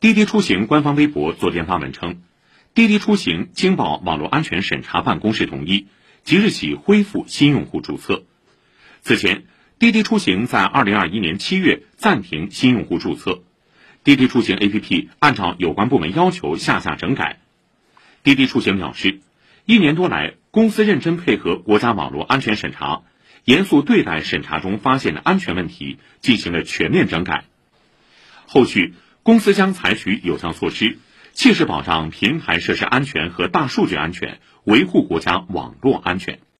滴滴出行官方微博昨天发文称，滴滴出行经报网络安全审查办公室同意，即日起恢复新用户注册。此前，滴滴出行在二零二一年七月暂停新用户注册，滴滴出行 APP 按照有关部门要求下架整改。滴滴出行表示，一年多来，公司认真配合国家网络安全审查，严肃对待审查中发现的安全问题，进行了全面整改。后续。公司将采取有效措施，切实保障平台设施安全和大数据安全，维护国家网络安全。